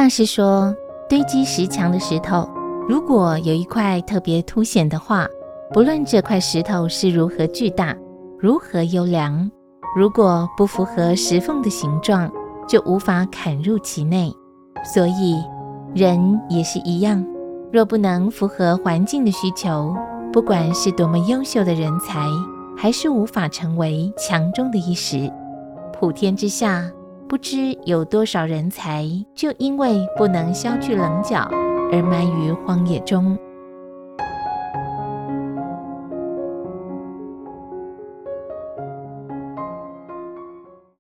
大师说，堆积石墙的石头，如果有一块特别凸显的话，不论这块石头是如何巨大、如何优良，如果不符合石缝的形状，就无法砍入其内。所以，人也是一样，若不能符合环境的需求，不管是多么优秀的人才，还是无法成为强中的一石。普天之下，不知有多少人才，就因为不能消去棱角，而埋于荒野中。